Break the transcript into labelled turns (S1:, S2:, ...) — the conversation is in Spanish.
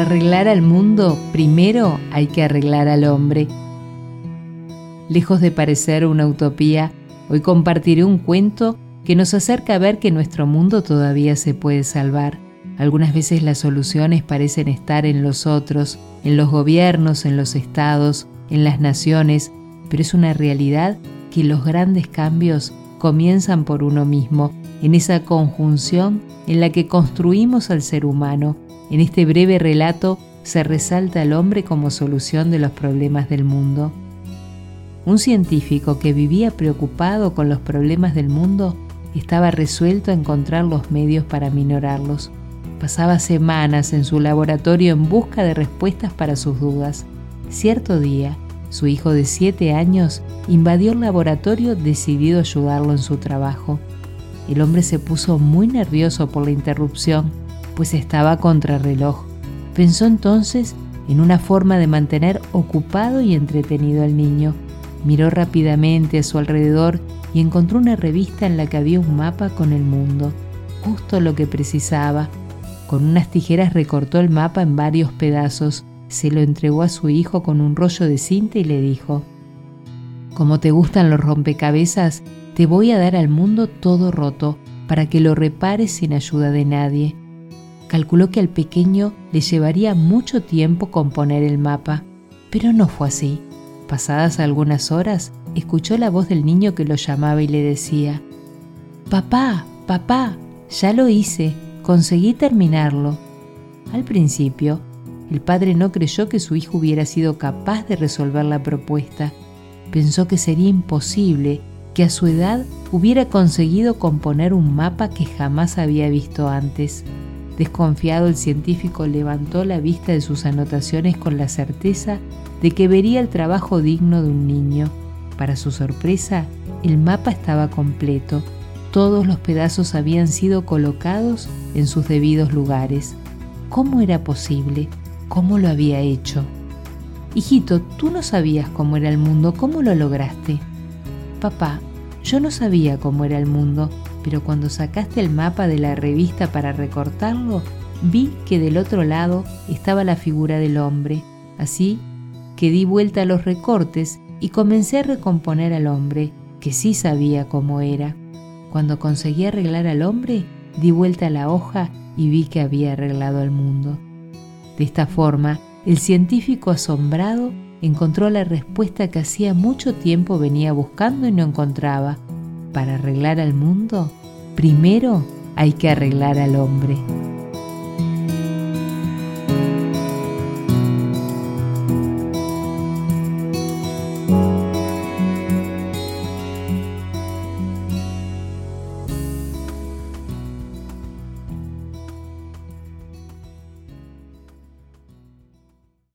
S1: Para arreglar al mundo, primero hay que arreglar al hombre. Lejos de parecer una utopía, hoy compartiré un cuento que nos acerca a ver que nuestro mundo todavía se puede salvar. Algunas veces las soluciones parecen estar en los otros, en los gobiernos, en los estados, en las naciones, pero es una realidad que los grandes cambios comienzan por uno mismo, en esa conjunción en la que construimos al ser humano. En este breve relato se resalta al hombre como solución de los problemas del mundo. Un científico que vivía preocupado con los problemas del mundo estaba resuelto a encontrar los medios para minorarlos. Pasaba semanas en su laboratorio en busca de respuestas para sus dudas. Cierto día, su hijo de siete años invadió el laboratorio decidido a ayudarlo en su trabajo. El hombre se puso muy nervioso por la interrupción, pues estaba contrarreloj. Pensó entonces en una forma de mantener ocupado y entretenido al niño. Miró rápidamente a su alrededor y encontró una revista en la que había un mapa con el mundo, justo lo que precisaba. Con unas tijeras recortó el mapa en varios pedazos se lo entregó a su hijo con un rollo de cinta y le dijo, Como te gustan los rompecabezas, te voy a dar al mundo todo roto para que lo repares sin ayuda de nadie. Calculó que al pequeño le llevaría mucho tiempo componer el mapa, pero no fue así. Pasadas algunas horas, escuchó la voz del niño que lo llamaba y le decía, Papá, papá, ya lo hice, conseguí terminarlo. Al principio, el padre no creyó que su hijo hubiera sido capaz de resolver la propuesta. Pensó que sería imposible que a su edad hubiera conseguido componer un mapa que jamás había visto antes. Desconfiado, el científico levantó la vista de sus anotaciones con la certeza de que vería el trabajo digno de un niño. Para su sorpresa, el mapa estaba completo. Todos los pedazos habían sido colocados en sus debidos lugares. ¿Cómo era posible? cómo lo había hecho. Hijito, tú no sabías cómo era el mundo, ¿cómo lo lograste? Papá, yo no sabía cómo era el mundo, pero cuando sacaste el mapa de la revista para recortarlo, vi que del otro lado estaba la figura del hombre. Así que di vuelta a los recortes y comencé a recomponer al hombre, que sí sabía cómo era. Cuando conseguí arreglar al hombre, di vuelta a la hoja y vi que había arreglado al mundo. De esta forma, el científico asombrado encontró la respuesta que hacía mucho tiempo venía buscando y no encontraba. Para arreglar al mundo, primero hay que arreglar al hombre.